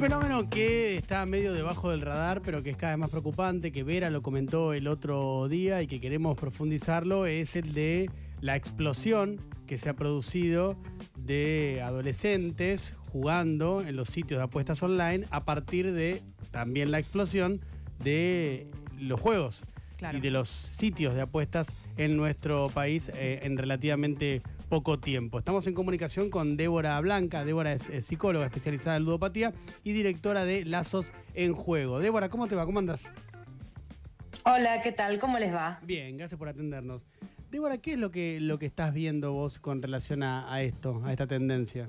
fenómeno que está medio debajo del radar, pero que es cada vez más preocupante, que Vera lo comentó el otro día y que queremos profundizarlo, es el de la explosión que se ha producido de adolescentes jugando en los sitios de apuestas online a partir de también la explosión de los juegos y de los sitios de apuestas en nuestro país eh, en relativamente poco tiempo. Estamos en comunicación con Débora Blanca. Débora es, psicóloga especializada en ludopatía y directora de Lazos en Juego. Débora, ¿cómo te va? ¿Cómo andas? Hola, ¿qué tal? ¿Cómo les va? Bien, gracias por atendernos. Débora, ¿qué es lo que, lo que estás viendo vos con relación a, esto, a esta tendencia?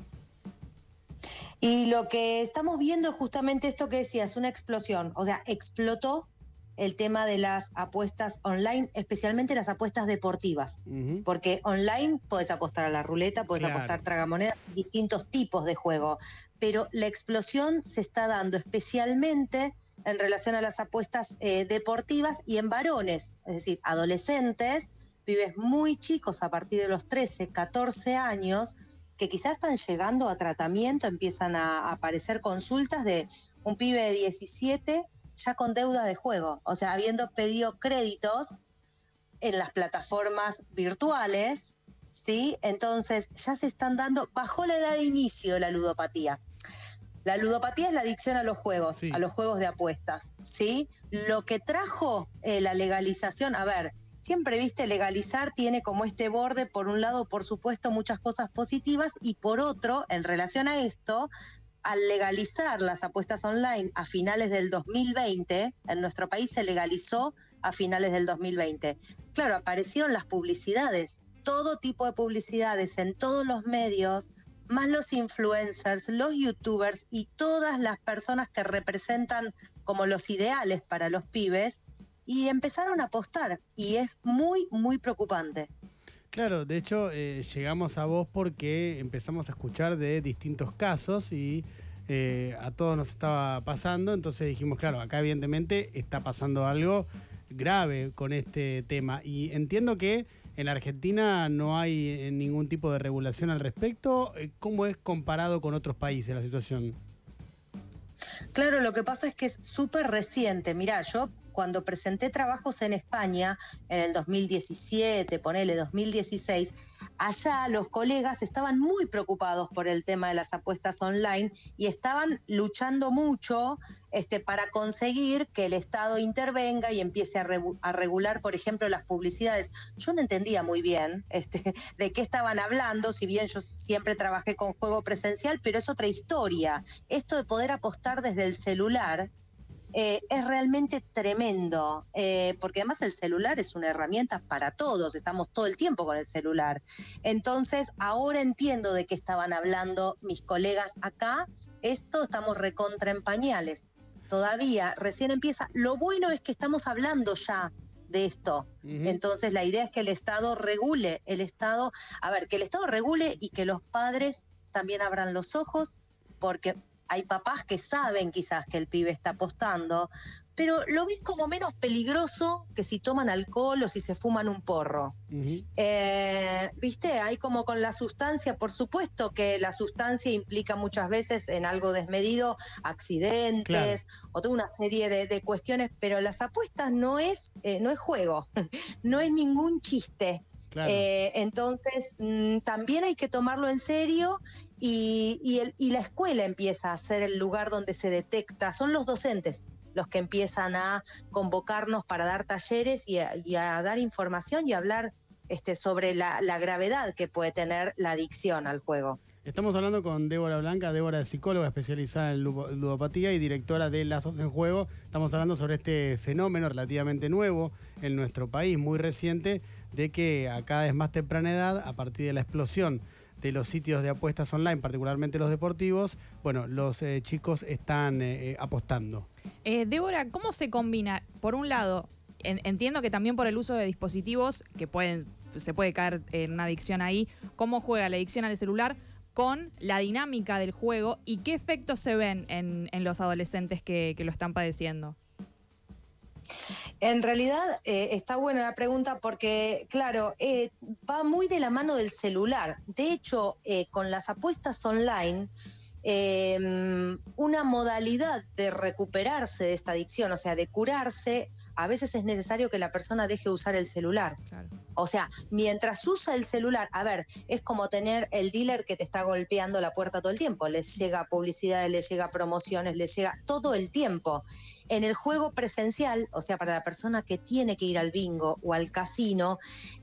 Y lo que estamos viendo es justamente esto que decías, una explosión. O sea, explotó el tema de las apuestas online, especialmente las apuestas deportivas, porque online puedes apostar a la ruleta, puedes apostar tragamonedas, distintos tipos de juego, pero la explosión se está dando especialmente en relación a las apuestas eh, deportivas y en varones, es decir, adolescentes, pibes muy chicos a partir de los 13, 14 años, que quizás están llegando a tratamiento, empiezan a aparecer consultas de un pibe de 17 ya con deuda de juego, o sea, habiendo pedido créditos en las plataformas virtuales, ¿sí? Entonces ya se están dando, bajo la edad de inicio la ludopatía. La ludopatía es la adicción a los juegos, a los juegos de apuestas, ¿sí? Lo que trajo eh, la legalización, a ver, siempre viste, legalizar tiene como este borde, por un lado, por supuesto, muchas cosas positivas y por otro, en relación a esto, al legalizar las apuestas online a finales del 2020, en nuestro país se legalizó a finales del 2020. Claro, aparecieron las publicidades, todo tipo de publicidades en todos los medios, más los influencers, los youtubers y todas las personas que representan como los ideales para los pibes, y empezaron a apostar, y es muy, muy preocupante. Claro, de hecho eh, llegamos a vos porque empezamos a escuchar de distintos casos y eh, a todos nos estaba pasando, entonces dijimos, claro, acá evidentemente está pasando algo grave con este tema y entiendo que en Argentina no hay eh, ningún tipo de regulación al respecto. ¿Cómo es comparado con otros países la situación? Claro, lo que pasa es que es súper reciente. Mirá, yo cuando presenté trabajos en España en el 2017, ponele 2016, allá los colegas estaban muy preocupados por el tema de las apuestas online y estaban luchando mucho este, para conseguir que el Estado intervenga y empiece a, regular, por ejemplo, las publicidades. Yo no entendía muy bien este, de qué estaban hablando, si bien yo siempre trabajé con juego presencial, pero es otra historia. Esto de poder apostar desde el celular eh, es realmente tremendo, eh, porque además el celular es una herramienta para todos, estamos todo el tiempo con el celular. Entonces, ahora entiendo de qué estaban hablando mis colegas acá, esto estamos recontra en pañales. Todavía, recién empieza. Lo bueno es que estamos hablando ya de esto. Entonces, la idea es que el Estado regule, el Estado, a ver, que el Estado regule y que los padres también abran los ojos, porque hay papás que saben quizás que el pibe está apostando, pero lo ves como menos peligroso que si toman alcohol o si se fuman un porro. Eh, Viste, hay como con la sustancia, por supuesto que la sustancia implica muchas veces en algo desmedido accidentes o toda una serie de, cuestiones, pero las apuestas no es, eh, no es juego, no es ningún chiste. Eh, entonces, mm, también hay que tomarlo en serio y, el, y la escuela empieza a ser el lugar donde se detecta, son los docentes los que empiezan a convocarnos para dar talleres y a, dar información y hablar este, sobre la, gravedad que puede tener la adicción al juego. Estamos hablando con Débora Blanca, Débora es psicóloga especializada en ludopatía y directora de Lazos en Juego. Estamos hablando sobre este fenómeno relativamente nuevo en nuestro país, muy reciente, de que a cada vez más temprana edad, a partir de la explosión de los sitios de apuestas online, particularmente los deportivos, bueno, los eh, chicos están eh, eh, apostando. Débora, ¿cómo se combina? Por un lado, entiendo que también por el uso de dispositivos que pueden, se puede caer en una adicción ahí, ¿cómo juega la adicción al celular? con la dinámica del juego y qué efectos se ven en, los adolescentes que, lo están padeciendo. En realidad eh, está buena la pregunta porque, claro, eh, va muy de la mano del celular. De hecho, eh, con las apuestas online, em, una modalidad de recuperarse de esta adicción, o sea, de curarse, a veces es necesario que la persona deje de usar el celular. O sea, mientras usa el celular, a ver, es como tener el dealer que te está golpeando la puerta todo el tiempo. Les llega publicidad, les llega promociones, les llega todo el tiempo. En el juego presencial, o sea, para la persona que tiene que ir al bingo o al casino,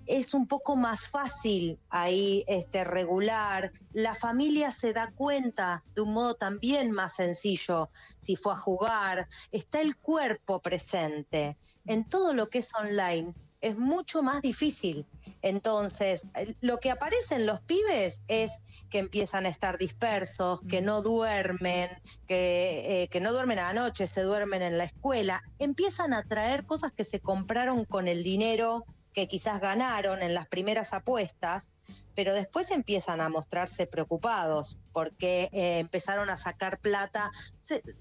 es un poco más fácil ahí este, regular. La familia se da cuenta de un modo también más sencillo si fue a jugar. Está el cuerpo presente. En todo lo que es online es mucho más difícil. Entonces, lo que aparece en los pibes es que empiezan a estar dispersos, que no duermen, que, eh, que no duermen a la noche, se duermen en la escuela, empiezan a traer cosas que se compraron con el dinero que quizás ganaron en las primeras apuestas, pero después empiezan a mostrarse preocupados porque eh, empezaron a sacar plata,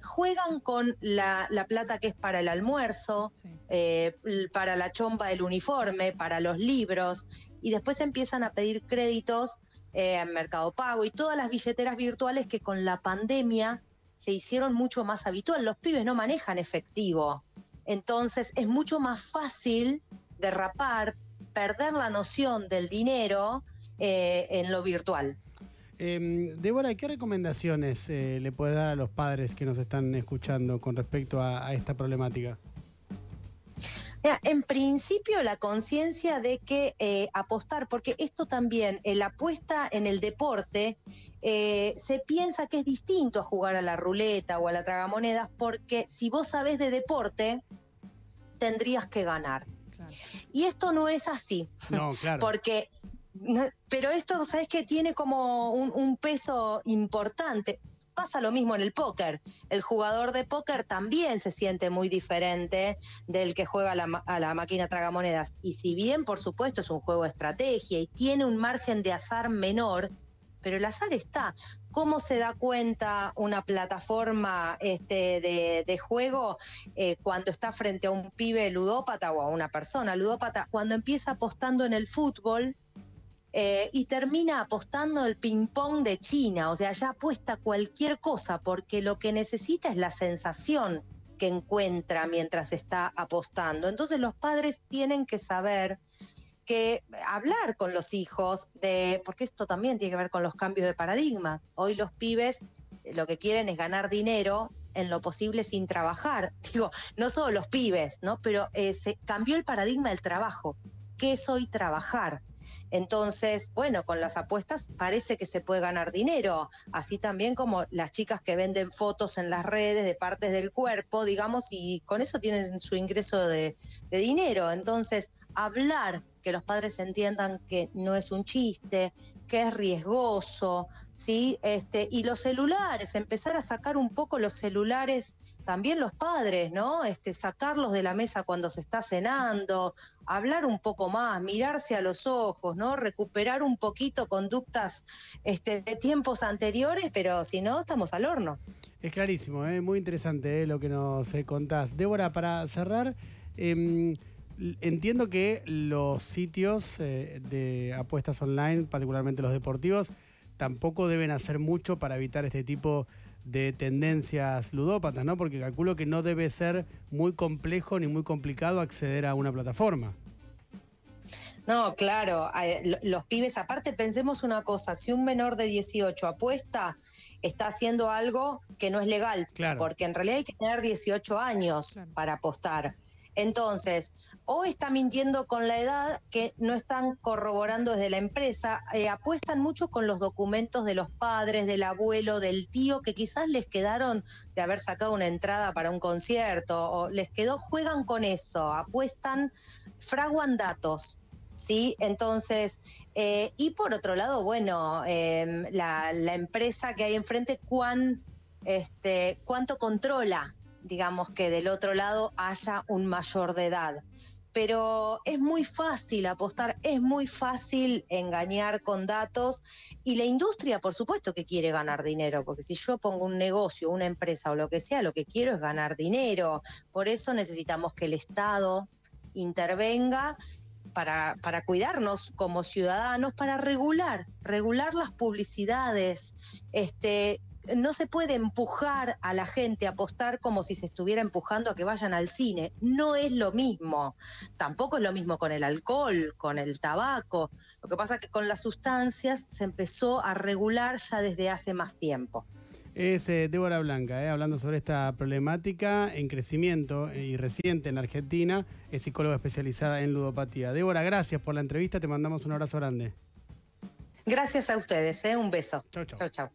juegan con la, plata que es para el almuerzo, eh, para la chomba del uniforme, para los libros, y después empiezan a pedir créditos eh, en Mercado Pago y todas las billeteras virtuales que con la pandemia se hicieron mucho más habitual. Los pibes no manejan efectivo. Entonces es mucho más fácil derrapar, perder la noción del dinero eh, en lo virtual. Eh, Débora, ¿qué recomendaciones eh, le puede dar a los padres que nos están escuchando con respecto a, esta problemática? en principio la conciencia de que eh, apostar, porque esto también, la apuesta en el deporte, se piensa que es distinto a jugar a la ruleta o a la tragamonedas, porque si vos sabés de deporte, tendrías que ganar. Y esto no es así. No, claro. Porque, pero esto, ¿sabes que Tiene como un, peso importante pasa lo mismo en el póker. El jugador de póker también se siente muy diferente del que juega a la, a la, máquina tragamonedas. Y si bien, por supuesto, es un juego de estrategia y tiene un margen de azar menor, pero el azar está. ¿Cómo se da cuenta una plataforma este, de, juego eh, cuando está frente a un pibe ludópata o a una persona ludópata? Cuando empieza apostando en el fútbol, eh, y termina apostando el ping-pong de China, o sea, ya apuesta cualquier cosa porque lo que necesita es la sensación que encuentra mientras está apostando. Entonces los padres tienen que saber que hablar con los hijos de, porque esto también tiene que ver con los cambios de paradigma. Hoy los pibes eh, lo que quieren es ganar dinero en lo posible sin trabajar. Digo, no solo los pibes, ¿no? Pero eh, se cambió el paradigma del trabajo. ¿Qué es hoy trabajar? Entonces, bueno, con las apuestas parece que se puede ganar dinero, así también como las chicas que venden fotos en las redes de partes del cuerpo, digamos, y con eso tienen su ingreso de, de dinero. Entonces, hablar que los padres entiendan que no es un chiste, que es riesgoso, ¿sí? Este, y los celulares, empezar a sacar un poco los celulares, también los padres, ¿no? Este, sacarlos de la mesa cuando se está cenando, hablar un poco más, mirarse a los ojos, ¿no? Recuperar un poquito conductas este, de tiempos anteriores, pero si no, estamos al horno. Es clarísimo, ¿eh? muy interesante ¿eh? lo que nos eh, contás. Débora, para cerrar, em, entiendo que los sitios eh, de apuestas online, particularmente los deportivos, tampoco deben hacer mucho para evitar este tipo de tendencias ludópatas, ¿no? Porque calculo que no debe ser muy complejo ni muy complicado acceder a una plataforma. No, claro, los pibes, aparte pensemos una cosa, si un menor de 18 apuesta, está haciendo algo que no es legal, claro. porque en realidad hay que tener 18 años para apostar. Entonces, o está mintiendo con la edad que no están corroborando desde la empresa, eh, apuestan mucho con los documentos de los padres, del abuelo, del tío, que quizás les quedaron de haber sacado una entrada para un concierto, o les quedó, juegan con eso, apuestan, fraguan datos. ¿sí? Entonces, eh, y por otro lado, bueno, em, la, empresa que hay enfrente, ¿cuán, este, ¿cuánto controla digamos que del otro lado haya un mayor de edad. Pero es muy fácil apostar, es muy fácil engañar con datos y la industria, por supuesto que quiere ganar dinero, porque si yo pongo un negocio, una empresa o lo que sea, lo que quiero es ganar dinero. Por eso necesitamos que el Estado intervenga para, cuidarnos como ciudadanos, para regular, regular las publicidades, este, no se puede empujar a la gente a apostar como si se estuviera empujando a que vayan al cine. No es lo mismo. Tampoco es lo mismo con el alcohol, con el tabaco. Lo que pasa es que con las sustancias se empezó a regular ya desde hace más tiempo. Es eh, Débora Blanca, eh, hablando sobre esta problemática en crecimiento eh, y reciente en la Argentina. Es psicóloga especializada en ludopatía. Débora, gracias por la entrevista. Te mandamos un abrazo grande. Gracias a ustedes, ¿eh? un beso. Chau, chau. Chau, chau.